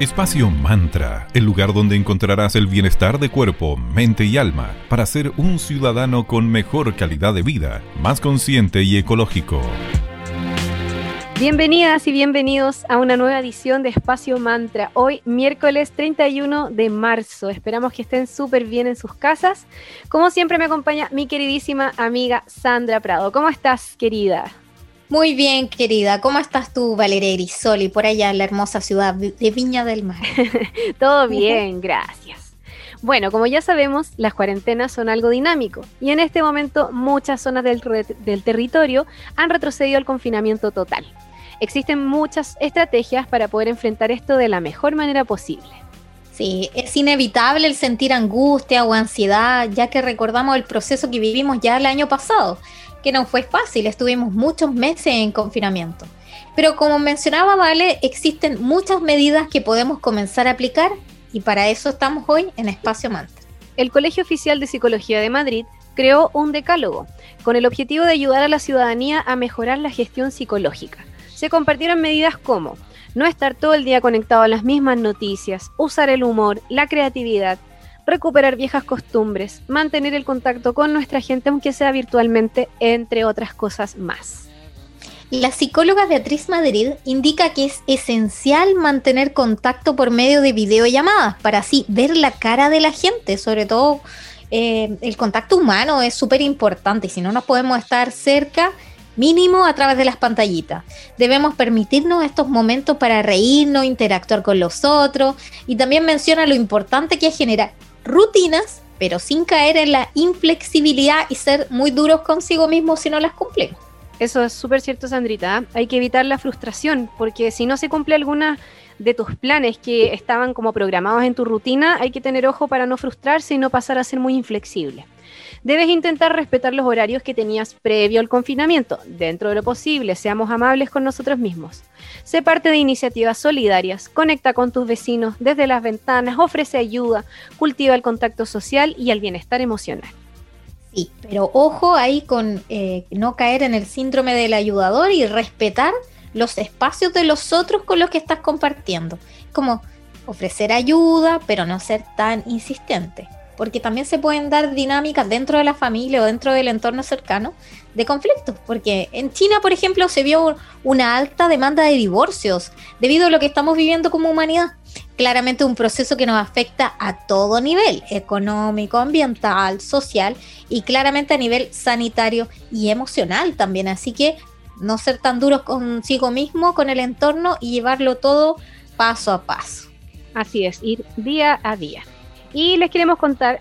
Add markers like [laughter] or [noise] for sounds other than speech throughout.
Espacio Mantra, el lugar donde encontrarás el bienestar de cuerpo, mente y alma para ser un ciudadano con mejor calidad de vida, más consciente y ecológico. Bienvenidas y bienvenidos a una nueva edición de Espacio Mantra. Hoy, miércoles 31 de marzo. Esperamos que estén súper bien en sus casas. Como siempre, me acompaña mi queridísima amiga Sandra Prado. ¿Cómo estás, querida? Muy bien, querida. ¿Cómo estás tú, Valeria Grisoli, por allá en la hermosa ciudad de Viña del Mar? [laughs] Todo bien, gracias. Bueno, como ya sabemos, las cuarentenas son algo dinámico y en este momento muchas zonas del, del territorio han retrocedido al confinamiento total. Existen muchas estrategias para poder enfrentar esto de la mejor manera posible. Sí, es inevitable el sentir angustia o ansiedad, ya que recordamos el proceso que vivimos ya el año pasado que no fue fácil, estuvimos muchos meses en confinamiento. Pero como mencionaba Vale, existen muchas medidas que podemos comenzar a aplicar y para eso estamos hoy en Espacio Mantra. El Colegio Oficial de Psicología de Madrid creó un decálogo con el objetivo de ayudar a la ciudadanía a mejorar la gestión psicológica. Se compartieron medidas como no estar todo el día conectado a las mismas noticias, usar el humor, la creatividad, recuperar viejas costumbres, mantener el contacto con nuestra gente, aunque sea virtualmente, entre otras cosas más. La psicóloga Beatriz Madrid indica que es esencial mantener contacto por medio de videollamadas para así ver la cara de la gente, sobre todo eh, el contacto humano es súper importante y si no nos podemos estar cerca, mínimo a través de las pantallitas. Debemos permitirnos estos momentos para reírnos, interactuar con los otros y también menciona lo importante que es generar rutinas, pero sin caer en la inflexibilidad y ser muy duros consigo mismo si no las cumplimos. Eso es súper cierto, Sandrita. Hay que evitar la frustración, porque si no se cumple alguna de tus planes que estaban como programados en tu rutina, hay que tener ojo para no frustrarse y no pasar a ser muy inflexible debes intentar respetar los horarios que tenías previo al confinamiento. Dentro de lo posible, seamos amables con nosotros mismos. Sé parte de iniciativas solidarias, conecta con tus vecinos desde las ventanas, ofrece ayuda, cultiva el contacto social y el bienestar emocional. Sí, pero ojo ahí con eh, no caer en el síndrome del ayudador y respetar los espacios de los otros con los que estás compartiendo. Como ofrecer ayuda, pero no ser tan insistente porque también se pueden dar dinámicas dentro de la familia o dentro del entorno cercano de conflictos, porque en China, por ejemplo, se vio una alta demanda de divorcios debido a lo que estamos viviendo como humanidad. Claramente un proceso que nos afecta a todo nivel, económico, ambiental, social y claramente a nivel sanitario y emocional también. Así que no ser tan duros consigo mismo, con el entorno y llevarlo todo paso a paso. Así es, ir día a día. Y les queremos contar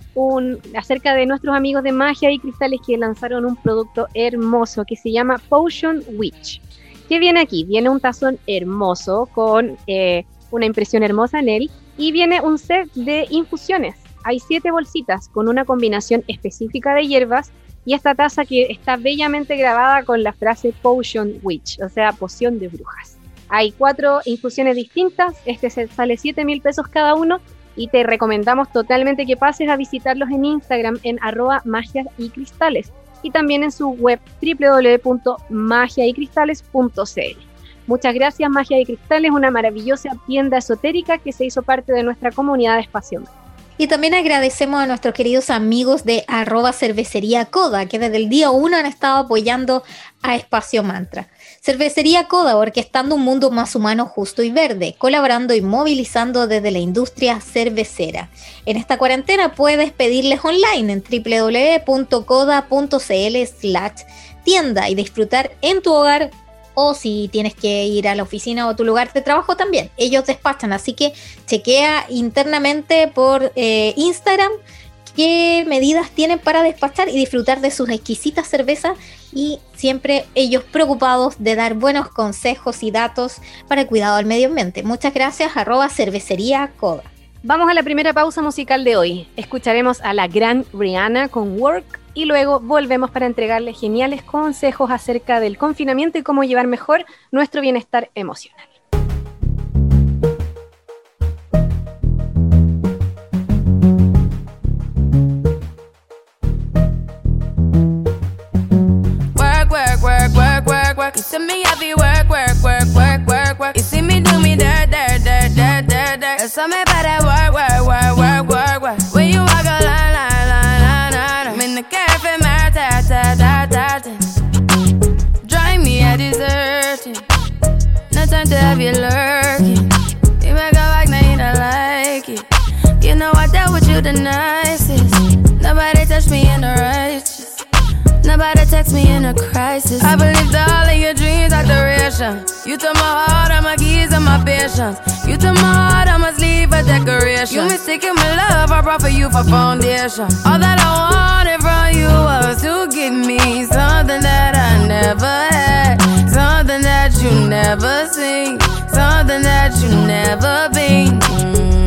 acerca de nuestros amigos de Magia y Cristales que lanzaron un producto hermoso que se llama Potion Witch. ¿Qué viene aquí? Viene un tazón hermoso con eh, una impresión hermosa en él y viene un set de infusiones. Hay siete bolsitas con una combinación específica de hierbas y esta taza que está bellamente grabada con la frase Potion Witch, o sea, poción de brujas. Hay cuatro infusiones distintas, este set sale 7 mil pesos cada uno y te recomendamos totalmente que pases a visitarlos en Instagram en arroba magia y cristales y también en su web www.magiaycristales.cl. Muchas gracias Magia y Cristales, una maravillosa tienda esotérica que se hizo parte de nuestra comunidad de Espacio y también agradecemos a nuestros queridos amigos de arroba cervecería Coda, que desde el día 1 han estado apoyando a Espacio Mantra. Cervecería Coda, orquestando un mundo más humano, justo y verde, colaborando y movilizando desde la industria cervecera. En esta cuarentena puedes pedirles online en www.coda.cl slash tienda y disfrutar en tu hogar o si tienes que ir a la oficina o tu lugar de trabajo también. Ellos despachan, así que chequea internamente por eh, Instagram qué medidas tienen para despachar y disfrutar de sus exquisitas cervezas y siempre ellos preocupados de dar buenos consejos y datos para el cuidado del medio ambiente. Muchas gracias, arroba cervecería Coda. Vamos a la primera pausa musical de hoy. Escucharemos a la gran Rihanna con Work y luego volvemos para entregarle geniales consejos acerca del confinamiento y cómo llevar mejor nuestro bienestar emocional. You see me heavy work, work, work, work, work, work. You see me do me dirt, dirt, dirt, dirt, dirt, dirt. There's something about that work, work, work, work, work, work. When you walk a line, line, line, line, line. I'm in the cafe, my ta ta ta ta ta. Drive me a you. No time to have you lurking. You make a like, now you don't like it. You know I dealt with you tonight. Text me in a crisis. I believed all of your dreams are duration. You took my heart, all my keys, and my patience. You took my heart, I must leave a decoration. You mistaken my love, I brought for you for foundation. All that I wanted from you was to give me something that I never had, something that you never seen, something that you never been. Mm-hmm.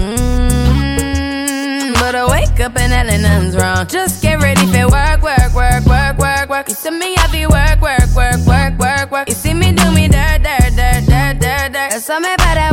But I wake up and nothing's wrong. Just get ready for work, work, work, work, see me, I be work, work, work, work, work, work. You see me do me dirt, dirt, dirt, dirt, dirt, dirt. There's something about that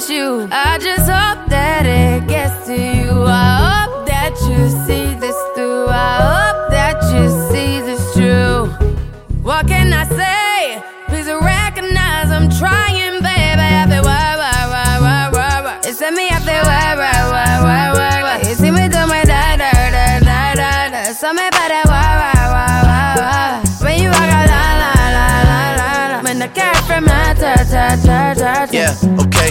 against you? I just hope that it gets to you. I hope that you see this through. I hope that you see this true. What can I say? Please recognize I'm trying, baby. I feel why, why, why, why, why, why. It's me, I feel why, why, why, why, why, why. You see me do my da, da, da, da, da, da. So me about that why, why, why, why, why. When you walk out, la, la, la, la, la, la. When the cat from my ta, ta, ta, ta. Yeah, okay,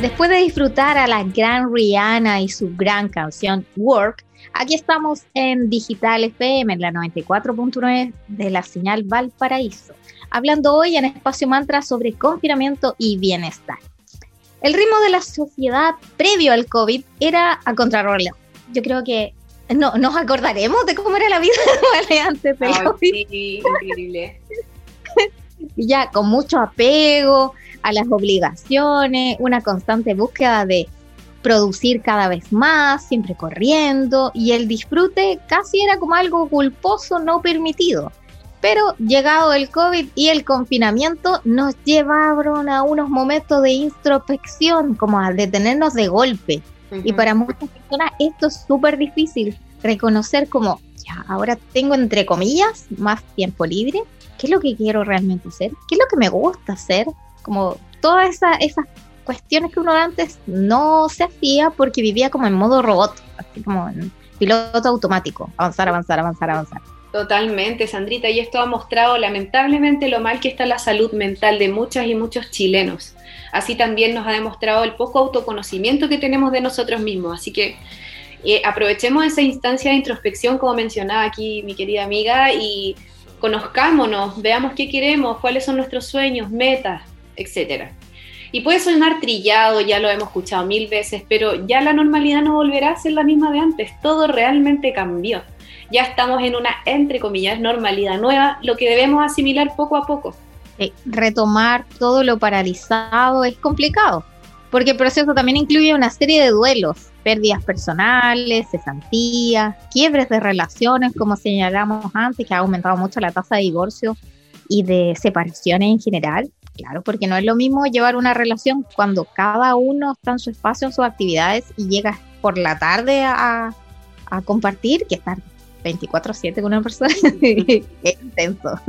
Después de disfrutar a la gran Rihanna y su gran canción Work, aquí estamos en Digital FM, en la 94.9 de la señal Valparaíso, hablando hoy en Espacio Mantra sobre confinamiento y bienestar. El ritmo de la sociedad previo al COVID era a contrarreloj. Yo creo que no, nos acordaremos de cómo era la vida [laughs] ¿vale? antes del COVID. sí, increíble. [laughs] ya con mucho apego a las obligaciones, una constante búsqueda de producir cada vez más, siempre corriendo, y el disfrute casi era como algo culposo no permitido. Pero llegado el COVID y el confinamiento nos llevaron a unos momentos de introspección, como a detenernos de golpe. Y Ujú. para muchas personas esto es súper difícil, reconocer como, ya, ahora tengo entre comillas más tiempo libre, ¿qué es lo que quiero realmente hacer? ¿Qué es lo que me gusta hacer? Como todas esa- esas cuestiones que uno antes no se hacía porque vivía como en modo robot, así como en piloto automático, avanzar, avanzar, avanzar, avanzar. Totalmente, Sandrita, y esto ha mostrado lamentablemente lo mal que está la salud mental de muchas y muchos chilenos. Así también nos ha demostrado el poco autoconocimiento que tenemos de nosotros mismos. Así que eh, aprovechemos esa instancia de introspección, como mencionaba aquí mi querida amiga, y conozcámonos, veamos qué queremos, cuáles son nuestros sueños, metas, etcétera. Y puede sonar trillado, ya lo hemos escuchado mil veces, pero ya la normalidad no volverá a ser la misma de antes. Todo realmente cambió ya estamos en una, entre comillas, normalidad nueva, lo que debemos asimilar poco a poco. Eh, retomar todo lo paralizado es complicado, porque el proceso también incluye una serie de duelos, pérdidas personales, cesantías, quiebres de relaciones, como señalamos antes, que ha aumentado mucho la tasa de divorcio y de separaciones en general. Claro, porque no es lo mismo llevar una relación cuando cada uno está en su espacio, en sus actividades y llegas por la tarde a, a compartir que estar 24/7 con una persona. [laughs] es intenso.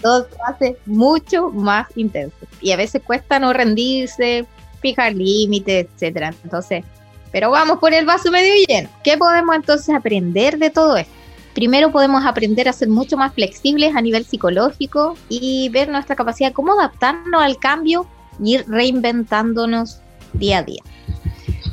Todo se hace mucho más intenso. Y a veces cuesta no rendirse, fijar límites, etcétera. Entonces, pero vamos por el vaso medio lleno. ¿Qué podemos entonces aprender de todo esto? Primero podemos aprender a ser mucho más flexibles a nivel psicológico y ver nuestra capacidad de cómo adaptarnos al cambio y ir reinventándonos día a día.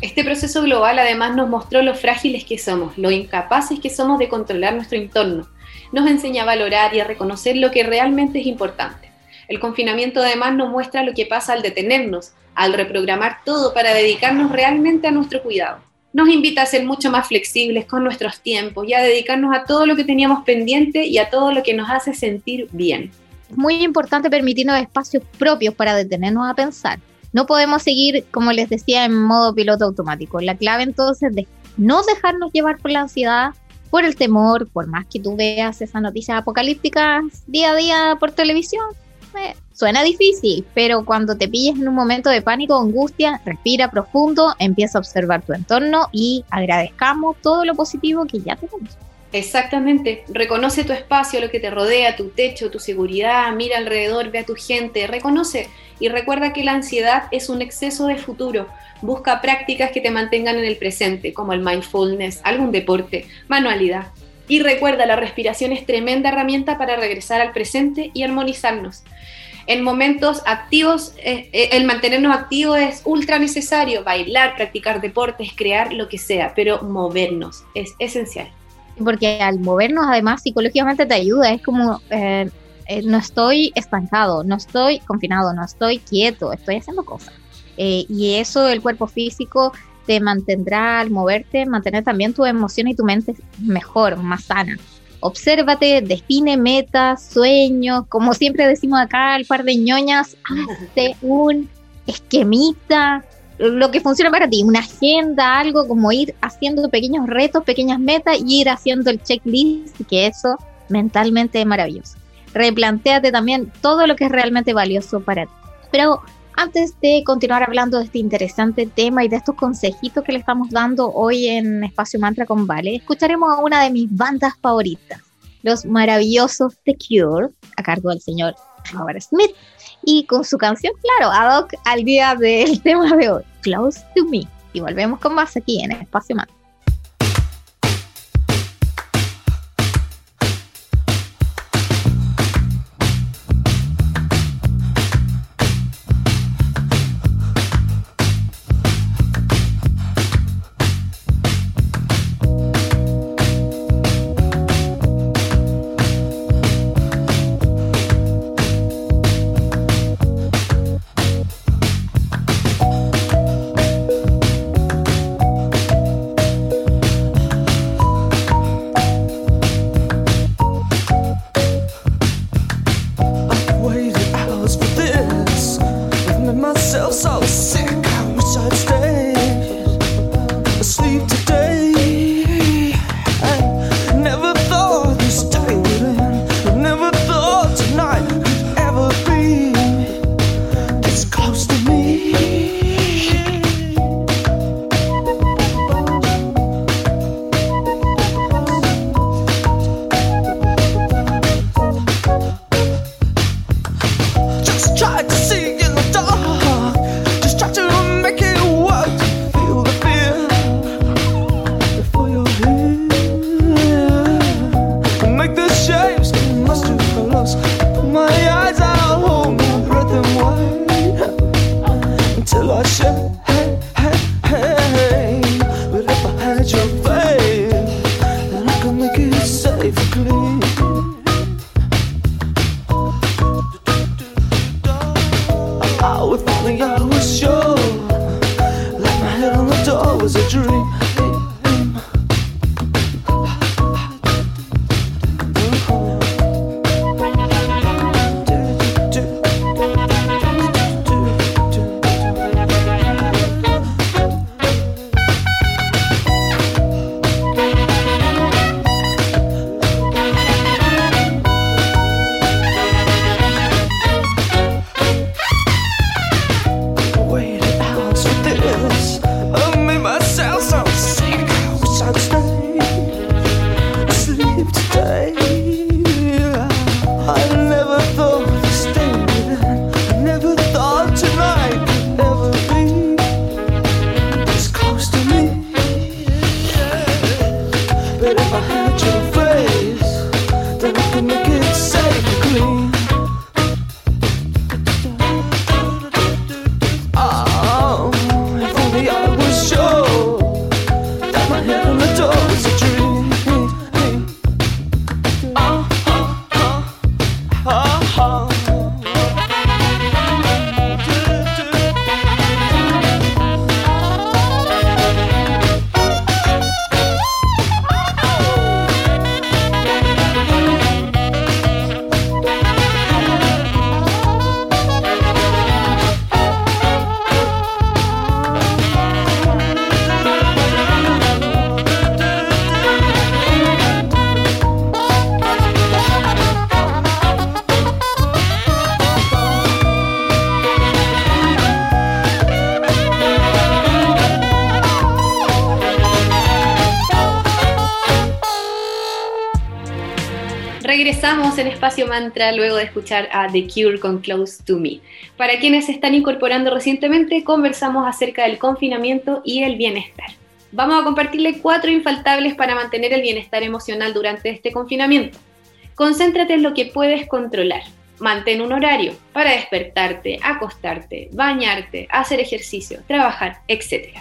Este proceso global además nos mostró lo frágiles que somos, lo incapaces que somos de controlar nuestro entorno. Nos enseña a valorar y a reconocer lo que realmente es importante. El confinamiento además nos muestra lo que pasa al detenernos, al reprogramar todo para dedicarnos realmente a nuestro cuidado nos invita a ser mucho más flexibles con nuestros tiempos y a dedicarnos a todo lo que teníamos pendiente y a todo lo que nos hace sentir bien. Es muy importante permitirnos espacios propios para detenernos a pensar. No podemos seguir, como les decía, en modo piloto automático. La clave entonces de no dejarnos llevar por la ansiedad, por el temor, por más que tú veas esas noticias apocalípticas día a día por televisión, eh, Suena difícil, pero cuando te pilles en un momento de pánico o angustia, respira profundo, empieza a observar tu entorno y agradezcamos todo lo positivo que ya tenemos. Exactamente, reconoce tu espacio, lo que te rodea, tu techo, tu seguridad, mira alrededor, ve a tu gente, reconoce y recuerda que la ansiedad es un exceso de futuro. Busca prácticas que te mantengan en el presente, como el mindfulness, algún deporte, manualidad. Y recuerda, la respiración es tremenda herramienta para regresar al presente y armonizarnos en momentos activos, eh, eh, el mantenernos activos es ultra necesario, bailar, practicar deportes, crear lo que sea, pero movernos es esencial. Porque al movernos además psicológicamente te ayuda, es como eh, no estoy estancado, no estoy confinado, no estoy quieto, estoy haciendo cosas. y eso el cuerpo físico te mantendrá al moverte, mantener también tu emoción y tu mente mejor, más sana obsérvate, define metas, sueños, como siempre decimos acá, el par de ñoñas, hazte un esquemita, lo que funciona para ti, una agenda, algo como ir haciendo pequeños retos, pequeñas metas y ir haciendo el checklist, que eso mentalmente es maravilloso. Replantéate también todo lo que es realmente valioso para ti. Pero antes de continuar hablando de este interesante tema y de estos consejitos que le estamos dando hoy en Espacio Mantra con Vale, escucharemos a una de mis bandas favoritas, los maravillosos The Cure, a cargo del señor Robert Smith, y con su canción, claro, ad hoc al día del [laughs] tema de hoy, Close to Me. Y volvemos con más aquí en Espacio Mantra. En Espacio Mantra luego de escuchar a The Cure con Close to Me. Para quienes se están incorporando recientemente, conversamos acerca del confinamiento y el bienestar. Vamos a compartirle cuatro infaltables para mantener el bienestar emocional durante este confinamiento. Concéntrate en lo que puedes controlar. Mantén un horario para despertarte, acostarte, bañarte, hacer ejercicio, trabajar, etc.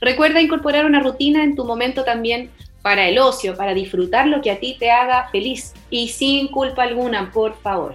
Recuerda incorporar una rutina en tu momento también para el ocio, para disfrutar lo que a ti te haga feliz y sin culpa alguna, por favor.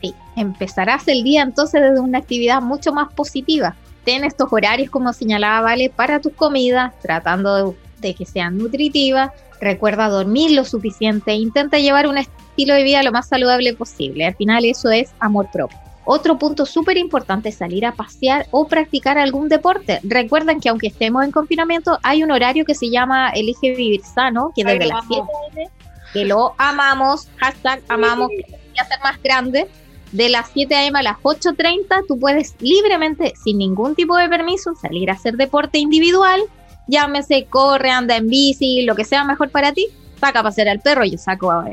Sí, empezarás el día entonces desde una actividad mucho más positiva. Ten estos horarios como señalaba Vale para tus comidas, tratando de, que sean nutritivas. Recuerda dormir lo suficiente, intenta llevar un estilo de vida lo más saludable posible. Al final eso es amor propio. Otro punto súper importante es salir a pasear o practicar algún deporte. Recuerden que aunque estemos en confinamiento, hay un horario que se llama Elige Vivir Sano, que desde las 7 a.m., que lo amamos, hashtag amamos, que ser más grande. De las 7 a.m. a las 8.30, tú puedes libremente, sin ningún tipo de permiso, salir a hacer deporte individual. Llámese, corre, anda en bici, lo que sea mejor para ti. Saca a pasear al perro, yo saco a,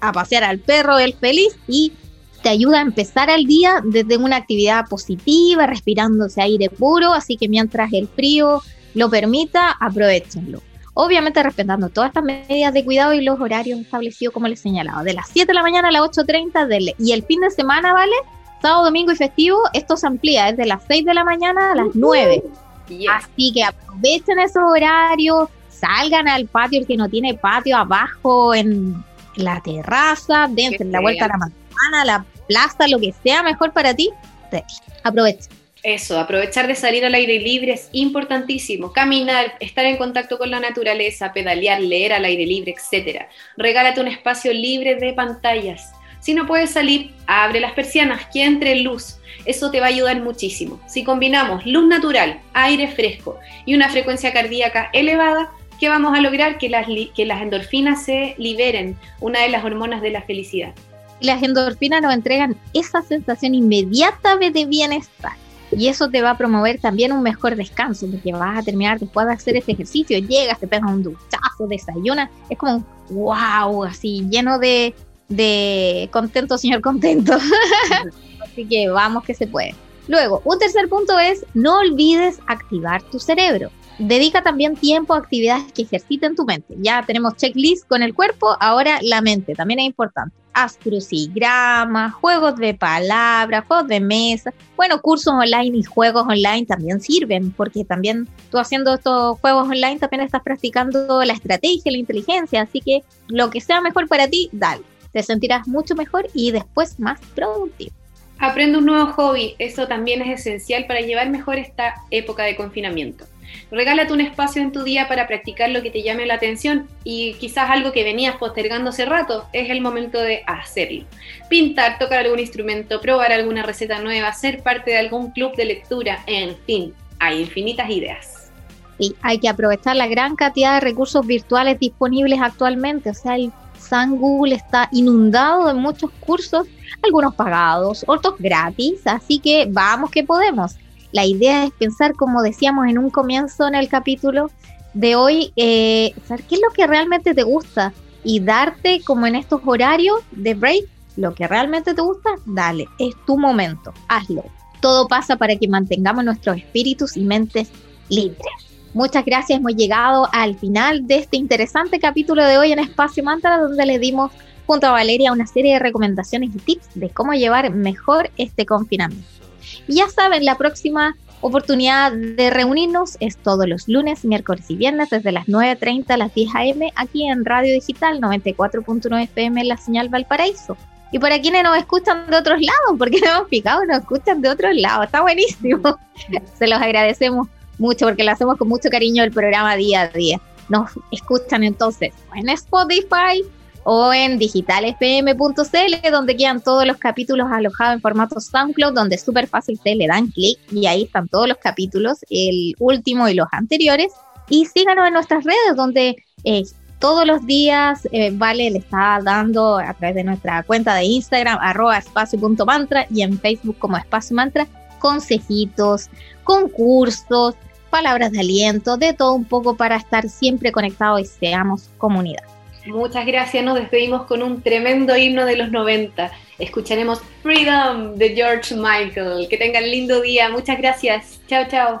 a pasear al perro, él feliz, y te ayuda a empezar el día desde una actividad positiva, respirándose aire puro, así que mientras el frío lo permita, aprovechenlo. Obviamente respetando todas estas medidas de cuidado y los horarios establecidos como les señalaba, de las 7 de la mañana a las 8.30 y el fin de semana, ¿vale? Sábado, domingo y festivo, esto se amplía desde las 6 de la mañana a las 9. Así que aprovechen esos horarios, salgan al patio, el que no tiene patio, abajo en la terraza, dense la vuelta a la manzana, la plaza, lo que sea mejor para ti, aprovecha. Eso, aprovechar de salir al aire libre es importantísimo. Caminar, estar en contacto con la naturaleza, pedalear, leer al aire libre, etc. Regálate un espacio libre de pantallas. Si no puedes salir, abre las persianas, que entre luz. Eso te va a ayudar muchísimo. Si combinamos luz natural, aire fresco y una frecuencia cardíaca elevada, ¿qué vamos a lograr? Que las, que las endorfinas se liberen, una de las hormonas de la felicidad. Las endorfinas nos entregan esa sensación inmediata de bienestar. Y eso te va a promover también un mejor descanso, porque vas a terminar después de hacer este ejercicio, llegas, te pegas un duchazo, desayunas, es como wow, así lleno de, de contento, señor contento. [laughs] así que vamos que se puede. Luego, un tercer punto es no olvides activar tu cerebro. Dedica también tiempo a actividades que ejerciten tu mente. Ya tenemos checklist con el cuerpo, ahora la mente también es importante. Haz crucigramas, juegos de palabras, juegos de mesa. Bueno, cursos online y juegos online también sirven, porque también tú haciendo estos juegos online también estás practicando la estrategia, la inteligencia, así que lo que sea mejor para ti, dale. Te sentirás mucho mejor y después más productivo. Aprende un nuevo hobby, eso también es esencial para llevar mejor esta época de confinamiento. Regálate un espacio en tu día para practicar lo que te llame la atención y quizás algo que venías postergando hace rato, es el momento de hacerlo. Pintar, tocar algún instrumento, probar alguna receta nueva, ser parte de algún club de lectura, en fin, hay infinitas ideas. Y hay que aprovechar la gran cantidad de recursos virtuales disponibles actualmente, o sea, el San Google está inundado de muchos cursos, algunos pagados, otros gratis, así que vamos que podemos la idea es pensar, como decíamos en un comienzo en el capítulo de hoy, eh, qué es lo que realmente te gusta y darte como en estos horarios de break, lo que realmente te gusta, dale, es tu momento, hazlo. Todo pasa para que mantengamos nuestros espíritus y mentes libres. Muchas gracias, hemos llegado al final de este interesante capítulo de hoy en Espacio Mantra, donde le dimos junto a Valeria una serie de recomendaciones y tips de cómo llevar mejor este confinamiento. Y ya saben, la próxima oportunidad de reunirnos es todos los lunes, miércoles y viernes desde las 9.30 a las 10 a.m. aquí en Radio Digital 94.9 FM la señal Valparaíso. Y para quienes nos escuchan de otros lados, porque no hemos picado, nos escuchan de otros lados, está buenísimo. [laughs] Se los agradecemos mucho porque lo hacemos con mucho cariño el programa día a día. Nos escuchan entonces en Spotify, o en digitalfm.cl, donde quedan todos los capítulos alojados en formato SoundCloud, donde es súper fácil, ustedes le dan clic y ahí están todos los capítulos, el último y los anteriores. Y síganos en nuestras redes, donde eh, todos los días eh, Vale le está dando a través de nuestra cuenta de Instagram, arroba espacio.mantra y en Facebook como espacio mantra, consejitos, concursos, palabras de aliento, de todo un poco para estar siempre conectados y seamos comunidad. Muchas gracias, nos despedimos con un tremendo himno de los 90. Escucharemos Freedom de George Michael. Que tengan lindo día, muchas gracias. Chao, chao.